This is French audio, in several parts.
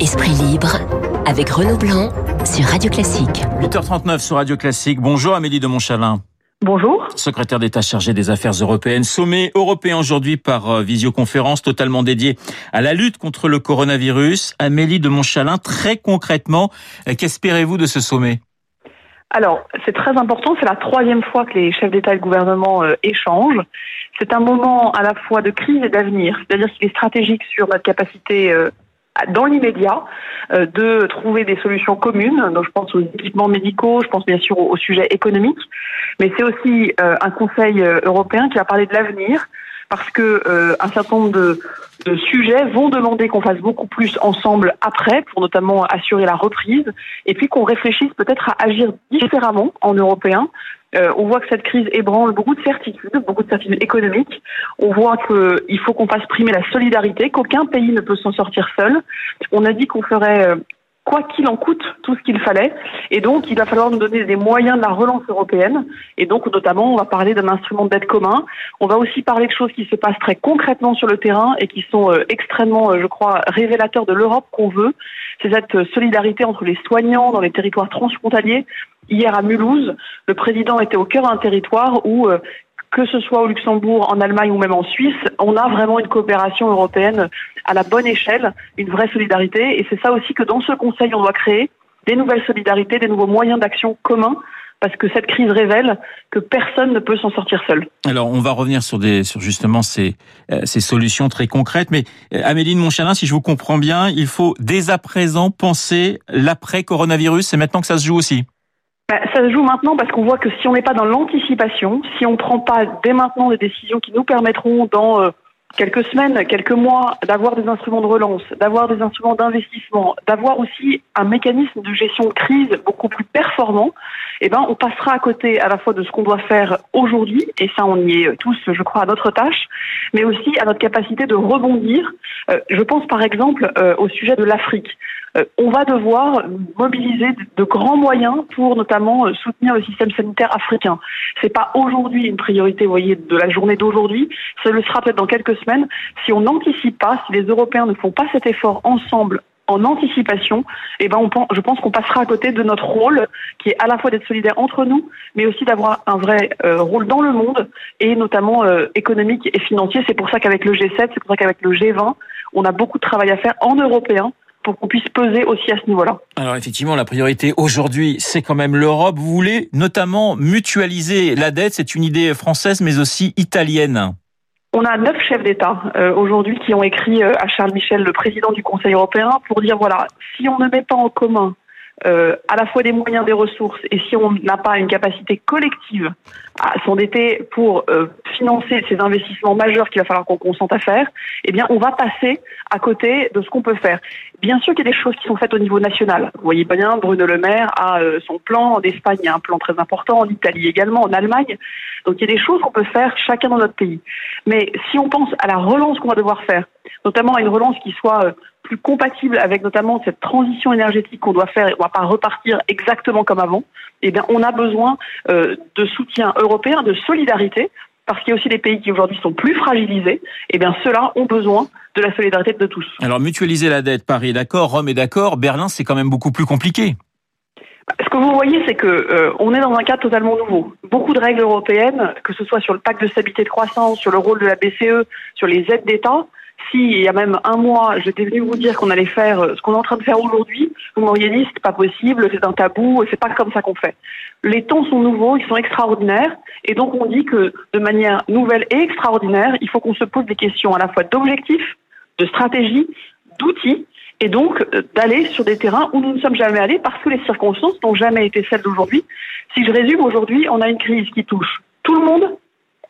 Esprit libre avec Renaud Blanc sur Radio Classique. 8h39 sur Radio Classique. Bonjour Amélie de Montchalin. Bonjour. Secrétaire d'État chargé des affaires européennes. Sommet européen aujourd'hui par euh, visioconférence totalement dédié à la lutte contre le coronavirus. Amélie de Montchalin, très concrètement, euh, qu'espérez-vous de ce sommet? Alors, c'est très important, c'est la troisième fois que les chefs d'État et de gouvernement euh, échangent. C'est un moment à la fois de crise et d'avenir, c'est-à-dire qu'il est stratégique sur notre capacité euh, dans l'immédiat euh, de trouver des solutions communes. Donc, je pense aux équipements médicaux, je pense bien sûr au, au sujet économique, mais c'est aussi euh, un Conseil européen qui va parler de l'avenir parce que euh, un certain nombre de, de sujets vont demander qu'on fasse beaucoup plus ensemble après, pour notamment assurer la reprise, et puis qu'on réfléchisse peut-être à agir différemment en européen. Euh, on voit que cette crise ébranle beaucoup de certitudes, beaucoup de certitudes économiques. On voit qu'il faut qu'on fasse primer la solidarité, qu'aucun pays ne peut s'en sortir seul. On a dit qu'on ferait euh, quoi qu'il en coûte, tout ce qu'il fallait. Et donc, il va falloir nous donner des moyens de la relance européenne. Et donc, notamment, on va parler d'un instrument d'aide commun. On va aussi parler de choses qui se passent très concrètement sur le terrain et qui sont euh, extrêmement, euh, je crois, révélateurs de l'Europe qu'on veut. C'est cette euh, solidarité entre les soignants dans les territoires transfrontaliers. Hier à Mulhouse, le président était au cœur d'un territoire où que ce soit au Luxembourg, en Allemagne ou même en Suisse, on a vraiment une coopération européenne à la bonne échelle, une vraie solidarité. Et c'est ça aussi que dans ce Conseil, on doit créer des nouvelles solidarités, des nouveaux moyens d'action communs parce que cette crise révèle que personne ne peut s'en sortir seul. Alors, on va revenir sur des, sur justement ces, euh, ces solutions très concrètes. Mais euh, Amélie de Montchalin, si je vous comprends bien, il faut dès à présent penser l'après coronavirus. C'est maintenant que ça se joue aussi. Bah, ça se joue maintenant parce qu'on voit que si on n'est pas dans l'anticipation, si on ne prend pas dès maintenant des décisions qui nous permettront dans euh, quelques semaines, quelques mois, d'avoir des instruments de relance, d'avoir des instruments d'investissement, d'avoir aussi un mécanisme de gestion de crise beaucoup plus performant, eh ben, on passera à côté à la fois de ce qu'on doit faire aujourd'hui, et ça, on y est tous, je crois, à notre tâche, mais aussi à notre capacité de rebondir. Euh, je pense par exemple euh, au sujet de l'Afrique. Euh, on va devoir mobiliser de, grands moyens pour notamment euh, soutenir le système sanitaire africain. C'est pas aujourd'hui une priorité, vous voyez, de la journée d'aujourd'hui. Ça le sera peut-être dans quelques semaines. Si on n'anticipe pas, si les Européens ne font pas cet effort ensemble en anticipation, eh ben je pense qu'on passera à côté de notre rôle, qui est à la fois d'être solidaire entre nous, mais aussi d'avoir un vrai euh, rôle dans le monde et notamment économique et financier. C'est pour ça qu'avec le G7, c'est pour ça qu'avec le G20, on a beaucoup de travail à faire en européen pour qu'on puisse peser aussi à ce niveau-là. Alors effectivement, la priorité aujourd'hui, c'est quand même l'Europe. Vous voulez notamment mutualiser la dette. C'est une idée française, mais aussi italienne. On a neuf chefs d'État euh, aujourd'hui qui ont écrit euh, à Charles Michel, le président du Conseil européen, pour dire voilà, si on ne met pas en commun euh, à la fois des moyens, des ressources, et si on n'a pas une capacité collective à s'endetter pour euh, financer ces investissements majeurs qu'il va falloir qu'on consente à faire, eh bien, on va passer à côté de ce qu'on peut faire. Bien sûr qu'il y a des choses qui sont faites au niveau national. Vous voyez bien, Bruno Le Maire a euh, son plan. En Espagne, il y a un plan très important. En Italie également. En Allemagne. Donc, il y a des choses qu'on peut faire chacun dans notre pays. Mais si on pense à la relance qu'on va devoir faire, notamment à une relance qui soit euh, plus compatible avec notamment cette transition énergétique qu'on doit faire, et on va pas repartir exactement comme avant, eh bien, on a besoin euh, de soutien européen, de solidarité, parce qu'il y a aussi des pays qui aujourd'hui sont plus fragilisés, eh bien, ceux-là ont besoin de la solidarité de tous. Alors mutualiser la dette, Paris est d'accord, Rome est d'accord, Berlin c'est quand même beaucoup plus compliqué. Ce que vous voyez, c'est que euh, on est dans un cadre totalement nouveau. Beaucoup de règles européennes, que ce soit sur le pacte de stabilité de croissance, sur le rôle de la BCE, sur les aides d'État. Si il y a même un mois, j'étais venu vous dire qu'on allait faire euh, ce qu'on est en train de faire aujourd'hui, vous m'auriez dit c'est pas possible, c'est un tabou, c'est pas comme ça qu'on fait. Les temps sont nouveaux, ils sont extraordinaires, et donc on dit que de manière nouvelle et extraordinaire, il faut qu'on se pose des questions à la fois d'objectifs, de stratégie, d'outils, et donc euh, d'aller sur des terrains où nous ne sommes jamais allés parce que les circonstances n'ont jamais été celles d'aujourd'hui. Si je résume, aujourd'hui, on a une crise qui touche tout le monde.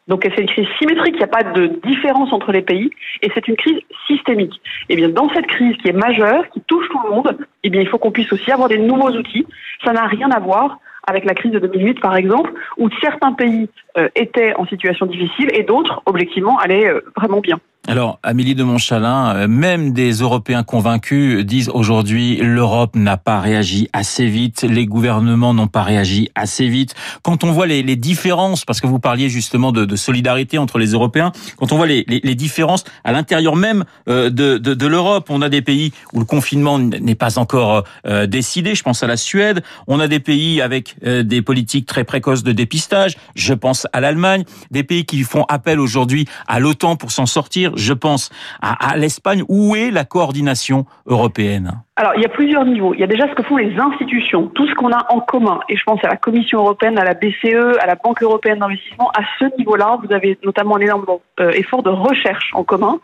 Donc c'est une crise symétrique, il n'y a pas de différence entre les pays, et c'est une crise systémique. Et bien dans cette crise qui est majeure, qui touche tout le monde, eh bien il faut qu'on puisse aussi avoir des nouveaux outils. Ça n'a rien à voir avec la crise de 2008 par exemple, où certains pays euh, étaient en situation difficile et d'autres, objectivement, allaient euh, vraiment bien. Alors, Amélie de Montchalin, euh, même des Européens convaincus disent aujourd'hui l'Europe n'a pas réagi assez vite, les gouvernements n'ont pas réagi assez vite. Quand on voit les, les différences, parce que vous parliez justement de, de, solidarité entre les Européens, quand on voit les, les, les différences à l'intérieur même euh, de, de, de l'Europe, on a des pays où le confinement n'est pas encore euh, décidé, je pense à la Suède, on a des pays avec des politiques très précoces de dépistage, je pense à l'Allemagne, des pays qui font appel aujourd'hui à l'OTAN pour s'en sortir je pense à, l'Espagne. Où est la coordination européenne alors, il y a plusieurs niveaux. Il y a déjà ce que font les institutions, tout ce qu'on a en commun. Et je pense à la Commission européenne, à la BCE, à la Banque européenne d'investissement. À ce niveau-là, vous avez notamment un énorme euh, effort de recherche en commun,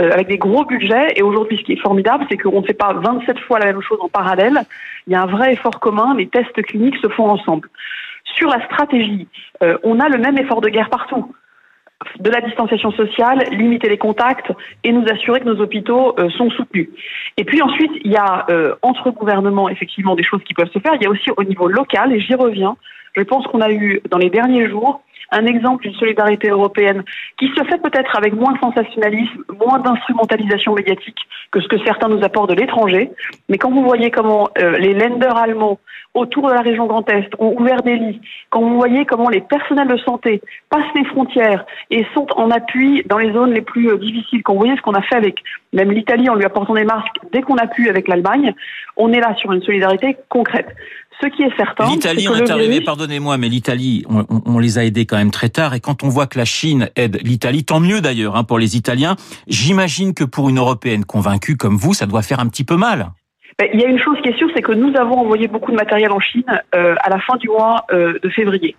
euh, avec des gros budgets. Et aujourd'hui, ce qui est formidable, c'est qu'on ne fait pas 27 fois la même chose en parallèle. Il y a un vrai effort commun. Les tests cliniques se font ensemble. Sur la stratégie, euh, on a le même effort de guerre partout de la distanciation sociale, limiter les contacts et nous assurer que nos hôpitaux euh, sont soutenus. Et puis ensuite, il y a euh, entre gouvernements effectivement des choses qui peuvent se faire. Il y a aussi au niveau local, et j'y reviens. Je pense qu'on a eu dans les derniers jours un exemple d'une solidarité européenne qui se fait peut-être avec moins de sensationnalisme, moins d'instrumentalisation médiatique que ce que certains nous apportent de l'étranger. Mais quand vous voyez comment euh, les lenders allemands autour de la région Grand Est ont ouvert des lits, quand vous voyez comment les personnels de santé passent les frontières et sont en appui dans les zones les plus euh, difficiles, quand vous voyez ce qu'on a fait avec même l'Italie en lui apportant des masques dès qu'on a pu avec l'Allemagne, on est là sur une solidarité concrète. Ce qui est certain. L'Italie, on est arrivé, pardonnez-moi, mais l'Italie, on, on, les a aidés quand même très tard. Et quand on voit que la Chine aide l'Italie, tant mieux d'ailleurs hein, pour les Italiens. J'imagine que pour une Européenne convaincue comme vous, ça doit faire un petit peu mal. Ben, il y a une chose qui est sûre, c'est que nous avons envoyé beaucoup de matériel en Chine euh, à la fin du mois euh, de février.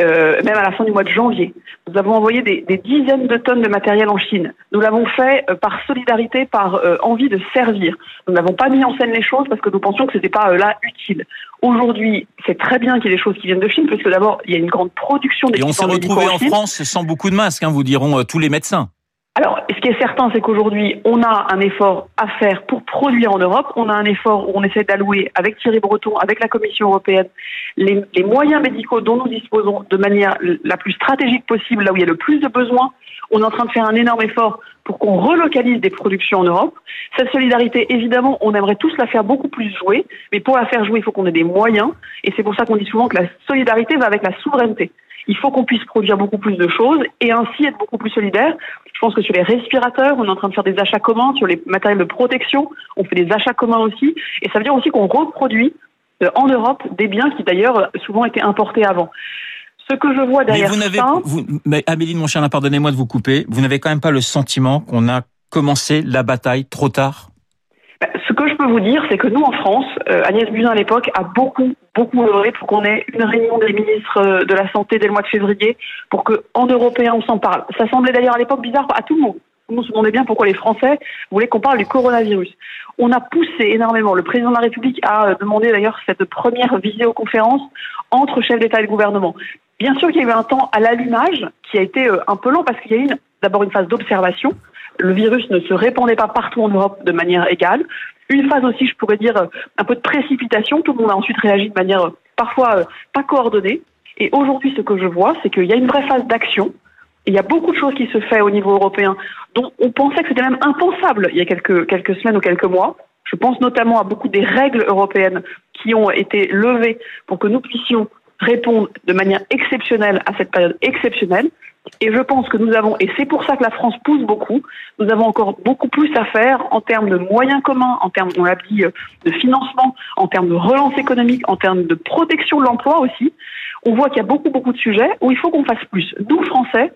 Euh, même à la fin du mois de janvier. Nous avons envoyé des, des dizaines de tonnes de matériel en Chine. Nous l'avons fait euh, par solidarité, par euh, envie de servir. Nous n'avons pas mis en scène les choses parce que nous pensions que ce n'était pas là utile. Aujourd'hui, c'est très bien qu'il y ait des choses qui viennent de Chine, parce que d'abord, il y a une grande production Et on s'est retrouvé en, France sans beaucoup de masques, hein, vous diront tous les médecins. Alors, ce qui est certain, c'est qu'aujourd'hui, on a un effort à faire pour produire en Europe. On a un effort où on essaie d'allouer, avec Thierry Breton, avec la Commission européenne, les, moyens médicaux dont nous disposons de manière la plus stratégique possible, là où il y a le plus de besoins. On est en train de faire un énorme effort pour qu'on relocalise des productions en Europe. Cette solidarité, évidemment, on aimerait tous la faire beaucoup plus jouer, mais pour la faire jouer, il faut qu'on ait des moyens. Et c'est pour ça qu'on dit souvent que la solidarité va avec la souveraineté. Il faut qu'on puisse produire beaucoup plus de choses et ainsi être beaucoup plus solidaire. Je pense que sur les respirateurs, on est en train de faire des achats communs, sur les matériels de protection, on fait des achats communs aussi. Et ça veut dire aussi qu'on reproduit euh, en Europe des biens qui d'ailleurs souvent étaient importés avant. Ce que je vois derrière mais vous n'avez, vous, mais Amélie Monchalin, pardonnez-moi de vous couper, vous n'avez quand même pas le sentiment qu'on a commencé la bataille trop tard? Que je peux vous dire, c'est que nous, en France, euh, Agnès Buzyn, à l'époque, a beaucoup, beaucoup œuvré pour qu'on ait une réunion des ministres euh, de la Santé dès le mois de février, pour qu'en européen, on s'en parle. Ça semblait d'ailleurs à l'époque bizarre à tout le monde. Tout le monde se demandait bien pourquoi les Français voulaient qu'on parle du coronavirus. On a poussé énormément. Le président de la République a euh, demandé d'ailleurs cette première visioconférence entre chefs d'État et de gouvernement. Bien sûr qu'il y a eu un temps à l'allumage qui a été un peu long parce qu'il y a eu d'abord une phase d'observation le virus ne se répandait pas partout en Europe de manière égale. Une phase aussi, je pourrais dire, un peu de précipitation. Tout le monde a ensuite réagi de manière parfois euh, pas coordonnée. Et aujourd'hui, ce que je vois, c'est qu'il y a une vraie phase d'action. Il y a beaucoup de choses qui se font au niveau européen dont on pensait que c'était même impensable il y a quelques, quelques semaines ou quelques mois. Je pense notamment à beaucoup des règles européennes qui ont été levées pour que nous puissions répondre de manière exceptionnelle à cette période exceptionnelle. Et je pense que nous avons, et c'est pour ça que la France pousse beaucoup, nous avons encore beaucoup plus à faire en termes de moyens communs, en termes, on l'a dit, euh, de financement, en termes de relance économique, en termes de protection de l'emploi aussi. On voit qu'il y a beaucoup, beaucoup de sujets où il faut qu'on fasse plus. Nous, Français,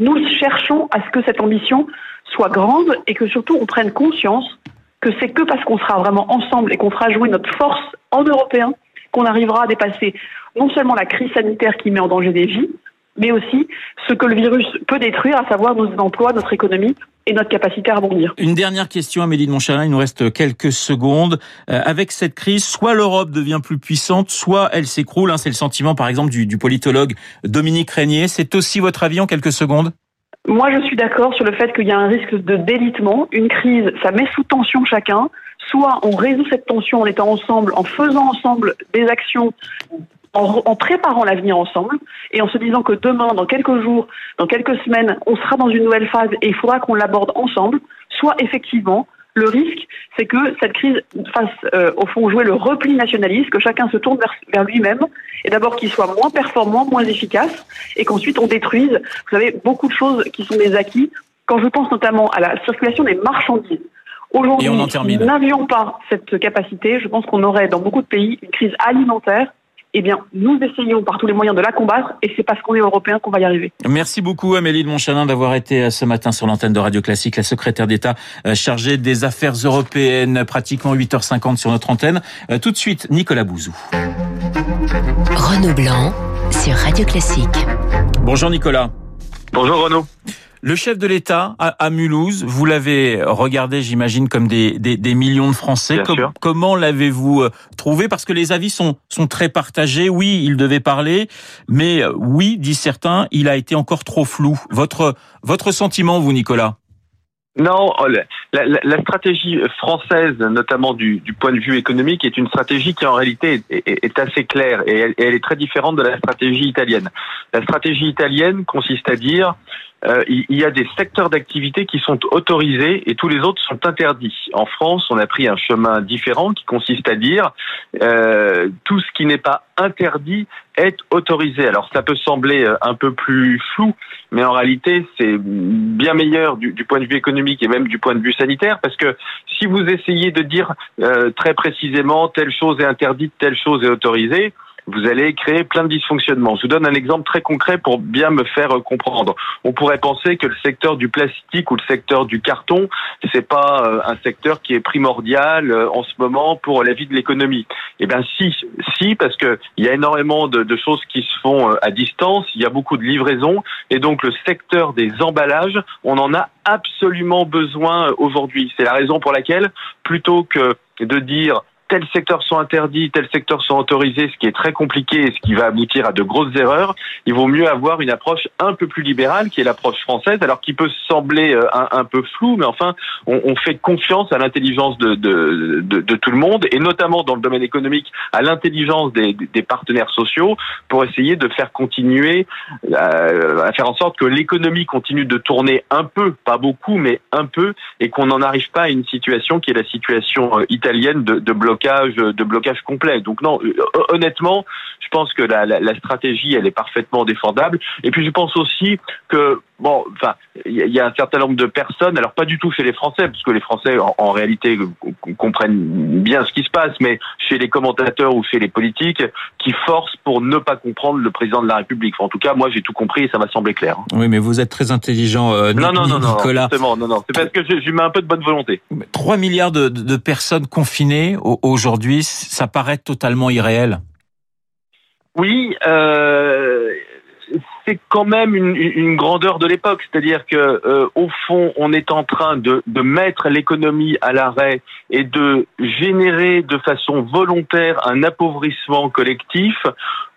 nous cherchons à ce que cette ambition soit grande et que surtout on prenne conscience que c'est que parce qu'on sera vraiment ensemble et qu'on fera jouer notre force en européen qu'on arrivera à dépasser non seulement la crise sanitaire qui met en danger des vies, mais aussi ce que le virus peut détruire, à savoir nos emplois, notre économie et notre capacité à rebondir. Une dernière question, Amélie de Montchalin, il nous reste quelques secondes. Euh, avec cette crise, soit l'Europe devient plus puissante, soit elle s'écroule. Hein, c'est le sentiment, par exemple, du, du politologue Dominique Régnier. C'est aussi votre avis en quelques secondes? Moi, je suis d'accord sur le fait qu'il y a un risque de délitement. Une crise, ça met sous tension chacun. Soit on résout cette tension en étant ensemble, en faisant ensemble des actions en, préparant l'avenir ensemble et en se disant que demain, dans quelques jours, dans quelques semaines, on sera dans une nouvelle phase et il faudra qu'on l'aborde ensemble, soit effectivement le risque, c'est que cette crise fasse, euh, au fond, jouer le repli nationaliste, que chacun se tourne vers, vers lui-même, et d'abord qu'il soit moins performant, moins efficace, et qu'ensuite on détruise, vous savez, beaucoup de choses qui sont des acquis. Quand je pense notamment à la circulation des marchandises, aujourd'hui, si nous n'avions pas cette capacité, je pense qu'on aurait dans beaucoup de pays une crise alimentaire eh bien, nous essayons par tous les moyens de la combattre et c'est parce qu'on est européen qu'on va y arriver. Merci beaucoup Amélie de Montchalin d'avoir été euh, ce matin sur l'antenne de Radio Classique, la secrétaire d'État euh, chargée des affaires européennes, pratiquement 8h50 sur notre antenne. Euh, tout de suite, Nicolas Bouzou. Renaud Blanc sur Radio Classique. Bonjour Nicolas. Bonjour Renaud. Le chef de l'État à, Mulhouse, vous l'avez regardé, j'imagine, comme des, des, millions de Français. comment l'avez-vous euh, trouvé? Parce que les avis sont, sont très partagés. Oui, il devait parler, mais euh, oui, disent certains, il a été encore trop flou. Votre, votre sentiment, vous, Nicolas? Non, oh, la, stratégie française, notamment du, point de vue économique, est une stratégie qui en réalité est, assez claire et elle, est très différente de la stratégie italienne. La stratégie italienne consiste à dire euh, il y a des secteurs d'activité qui sont autorisés et tous les autres sont interdits. En France, on a pris un chemin différent qui consiste à dire euh, tout ce qui n'est pas interdit est autorisé. Alors ça peut sembler euh, un peu plus flou, mais en réalité c'est bien meilleur du, point de vue économique et même du point de vue sanitaire, parce que si vous essayez de dire euh, très précisément telle chose est interdite, telle chose est autorisée, vous allez créer plein de dysfonctionnements. Je vous donne un exemple très concret pour bien me faire comprendre. On pourrait penser que le secteur du plastique ou le secteur du carton, c'est pas euh, un secteur qui est primordial euh, en ce moment pour la vie de l'économie. Eh bien, si, si, parce que il y a énormément de, choses qui se font euh, à distance, il y a beaucoup de livraisons, et donc le secteur des emballages, on en a absolument besoin aujourd'hui. C'est la raison pour laquelle, plutôt que de dire tels secteurs sont interdits, tels secteurs sont autorisés, ce qui est très compliqué et ce qui va aboutir à de grosses erreurs, il vaut mieux avoir une approche un peu plus libérale, qui est l'approche française, alors qui peut sembler euh, un, peu flou, mais enfin, on, fait confiance à l'intelligence de, de, tout le monde, et notamment dans le domaine économique, à l'intelligence des, partenaires sociaux, pour essayer de faire continuer, euh, à faire en sorte que l'économie continue de tourner un peu, pas beaucoup, mais un peu, et qu'on n'en arrive pas à une situation qui est la situation euh, italienne de, de bloc de blocage complet. Donc non, euh, honnêtement, je pense que la, la, stratégie, elle est parfaitement défendable. Et puis je pense aussi que bon, enfin, il y, a un certain nombre de personnes, alors pas du tout chez les Français, parce que les Français en, réalité comprennent bien ce qui se passe, mais chez les commentateurs ou chez les politiques, qui forcent pour ne pas comprendre le président de la République. en tout cas, moi, j'ai tout compris et ça m'a semblé clair. Oui, mais vous êtes très intelligent, euh, non, non, non, Nicolas. Non, non, non, C'est parce que je, mets un peu de bonne volonté. 3 milliards de, de personnes confinées aujourd'hui, ça paraît totalement irréel. Oui, euh, c'est quand même une, grandeur de l'époque, c'est-à-dire que euh, au fond, on est en train de, de mettre l'économie à l'arrêt et de générer de façon volontaire un appauvrissement collectif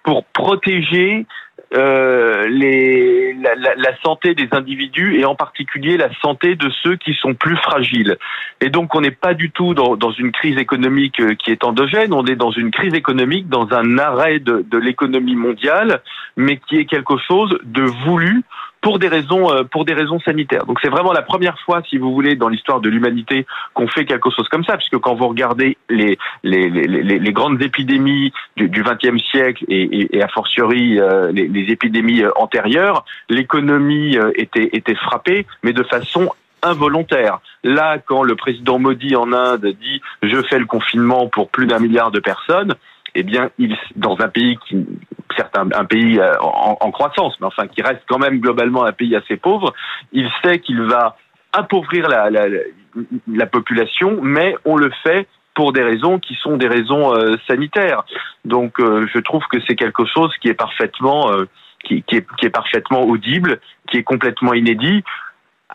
pour protéger euh, les, la, la, santé des individus et en particulier la santé de ceux qui sont plus fragiles. Et donc on n'est pas du tout dans, dans, une crise économique euh, qui est endogène, on est dans une crise économique, dans un arrêt de, de l'économie mondiale, mais qui est quelque chose de voulu pour des raisons euh, pour des raisons sanitaires. Donc c'est vraiment la première fois, si vous voulez, dans l'histoire de l'humanité qu'on fait quelque chose comme ça, puisque quand vous regardez les les, les, les, grandes épidémies du XXe siècle et, et, a fortiori euh, les, les épidémies euh, antérieures, l'économie était était frappée, mais de façon involontaire. Là, quand le président Modi en Inde dit je fais le confinement pour plus d'un milliard de personnes, eh bien, il, dans un pays qui, certes, un, pays euh, en, croissance, mais enfin qui reste quand même globalement un pays assez pauvre, il sait qu'il va appauvrir la, la, la, population, mais on le fait pour des raisons qui sont des raisons euh, sanitaires. Donc, euh, je trouve que c'est quelque chose qui est parfaitement, qui, est, qui est parfaitement audible, qui est complètement inédit.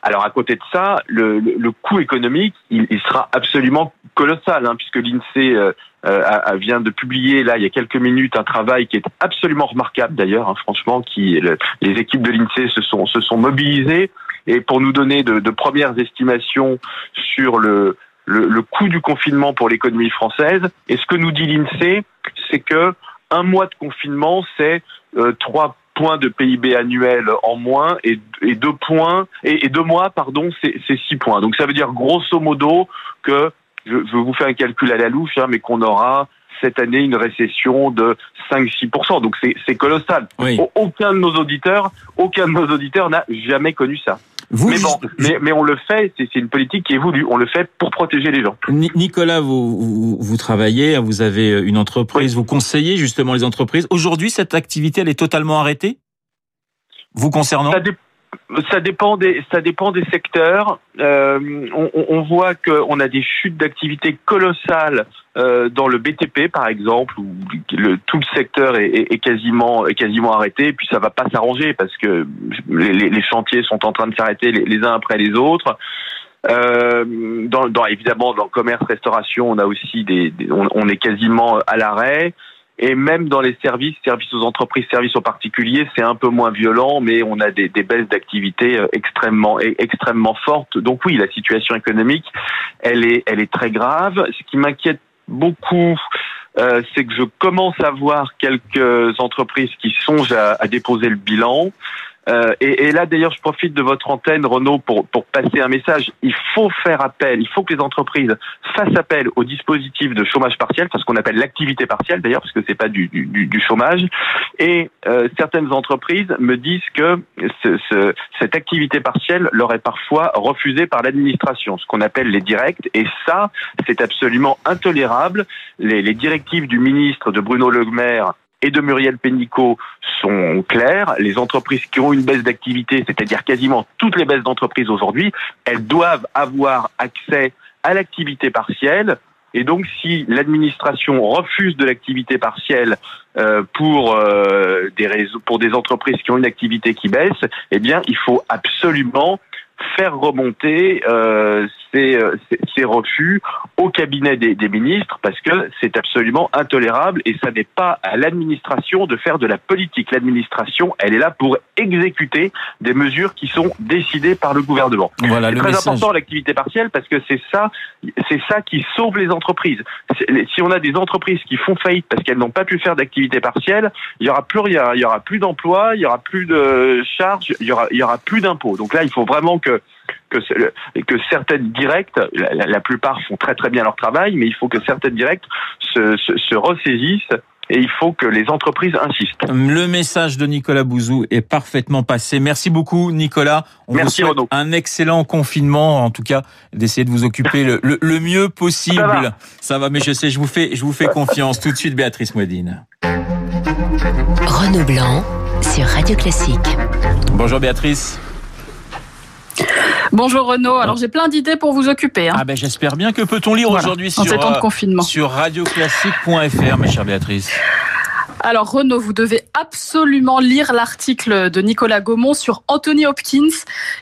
Alors à côté de ça, le, le, coût économique, il, il, sera absolument colossal, hein, puisque l'INSEE euh, vient de publier là il y a quelques minutes un travail qui est absolument remarquable d'ailleurs, hein, franchement, qui les équipes de l'INSEE se sont se sont mobilisées et pour nous donner de, de premières estimations sur le, le, le coût du confinement pour l'économie française. Et ce que nous dit l'INSEE, c'est que un mois de confinement, c'est euh, trois points de PIB annuel en moins et, deux points et, deux mois, pardon, c'est six points. Donc ça veut dire grosso modo que je, je vous fais un calcul à la louche, hein, mais qu'on aura cette année une récession de 5-6%. Donc c'est colossal. Aucun de nos auditeurs, aucun de nos auditeurs n'a jamais connu ça. mais bon, mais, on le fait, c'est une politique qui est voulue. On le fait pour protéger les gens. Nicolas, vous, vous, travaillez, vous avez une entreprise, vous conseillez justement les entreprises. Aujourd'hui, cette activité, elle est totalement arrêtée? Vous concernant? Ça dépend des ça dépend des secteurs. Euh, on, on, voit qu'on a des chutes d'activité colossales euh, dans le BTP par exemple où le, tout le secteur est, est, quasiment est quasiment arrêté. Et puis ça va pas s'arranger parce que les, les, chantiers sont en train de s'arrêter les, les, uns après les autres. Euh, dans, dans, évidemment dans le commerce restauration on a aussi des, on, on, est quasiment à l'arrêt. Et même dans les services, services aux entreprises, services aux particuliers, c'est un peu moins violent, mais on a des, baisses d'activité euh, extrêmement, extrêmement fortes. Donc oui, la situation économique, elle est, elle est très grave. Ce qui m'inquiète beaucoup, euh, c'est que je commence à voir quelques entreprises qui songent à déposer le bilan. Euh, et, et, là, d'ailleurs, je profite de votre antenne, Renaud, pour, pour passer un message. Il faut faire appel, il faut que les entreprises fassent appel au dispositif de chômage partiel, enfin ce qu'on appelle l'activité partielle, d'ailleurs, parce que c'est pas du, du, du, chômage. Et euh, certaines entreprises me disent que ce, ce, cette activité partielle leur est parfois refusée par l'administration, ce qu'on appelle les directs. Et ça, c'est absolument intolérable. Les, les directives du ministre de Bruno Le Maire et de Muriel Pénicaud sont claires. Les entreprises qui ont une baisse d'activité, c'est-à-dire quasiment toutes les baisses d'entreprises aujourd'hui, elles doivent avoir accès à l'activité partielle. Et donc, si l'administration refuse de l'activité partielle euh, pour euh, des pour des entreprises qui ont une activité qui baisse, eh bien, il faut absolument faire remonter euh, ces, euh, ces, refus au cabinet des, des ministres parce que c'est absolument intolérable et ça n'est pas à l'administration de faire de la politique. L'administration, elle est là pour exécuter des mesures qui sont décidées par le gouvernement. Voilà, c'est très important l'activité partielle parce que c'est ça, c'est ça qui sauve les entreprises. Si on a des entreprises qui font faillite parce qu'elles n'ont pas pu faire d'activité partielle, il y aura plus rien, il y aura plus d'emplois, il y aura plus de charges, il y aura, il y aura plus d'impôts. Donc là, il faut vraiment que que, que, certaines directes, la, plupart font très très bien leur travail, mais il faut que certaines directes se, se, ressaisissent et il faut que les entreprises insistent. Le message de Nicolas Bouzou est parfaitement passé. Merci beaucoup, Nicolas. On Merci, vous souhaite un excellent confinement, en tout cas, d'essayer de vous occuper le, le, mieux possible. Ça va. Ça va. mais je sais, je vous fais, je vous fais confiance. Tout de suite, Béatrice Mouedine. Renaud Blanc sur Radio Classique. Bonjour Béatrice. Bonjour Renaud. Alors j'ai plein d'idées pour vous occuper. Hein. Ah ben j'espère bien que peut-on lire aujourd'hui sur, confinement. sur radioclassique.fr, ma chère Béatrice? Alors Renaud, vous devez absolument lire l'article de Nicolas Gaumont sur Anthony Hopkins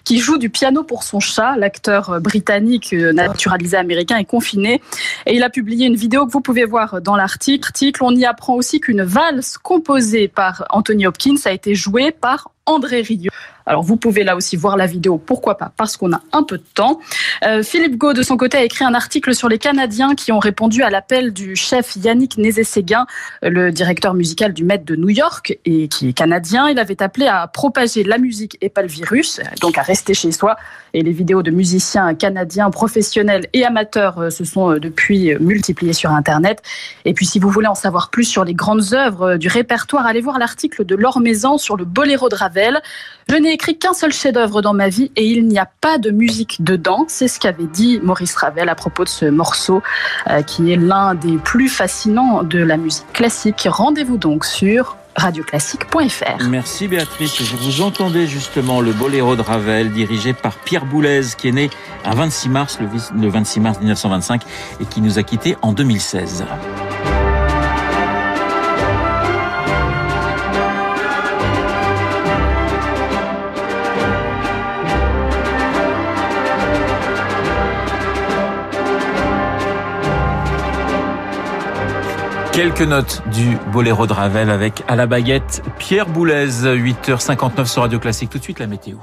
qui joue du piano pour son chat. L'acteur britannique naturalisé américain est confiné et il a publié une vidéo que vous pouvez voir dans l'article. On y apprend aussi qu'une valse composée par Anthony Hopkins a été jouée par André Rieu. Alors vous pouvez là aussi voir la vidéo, pourquoi pas, parce qu'on a un peu de temps. Euh, Philippe Gau, de son côté, a écrit un article sur les Canadiens qui ont répondu à l'appel du chef Yannick Nézé-Séguin, euh, le directeur musical du Met de New York et qui est canadien. Il avait appelé à propager la musique et pas le virus, donc à rester chez soi. Et les vidéos de musiciens canadiens professionnels et amateurs euh, se sont depuis multipliées sur Internet. Et puis si vous voulez en savoir plus sur les grandes œuvres du répertoire, allez voir l'article de Laure Maison sur le Boléro de Ravel. Je n'ai écrit qu'un seul chef-d'œuvre dans ma vie et il n'y a pas de musique dedans. C'est ce qu'avait dit Maurice Ravel à propos de ce morceau euh, qui est l'un des plus fascinants de la musique classique. Rendez-vous donc sur radioclassique.fr. Merci Béatrice. Je vous entendais justement le boléro de Ravel dirigé par Pierre Boulez qui est né un 26 mars, le 26 mars 1925 et qui nous a quittés en 2016. Quelques notes du boléro de Ravel avec à la baguette Pierre Boulez, 8h59 sur Radio Classique. Tout de suite la météo.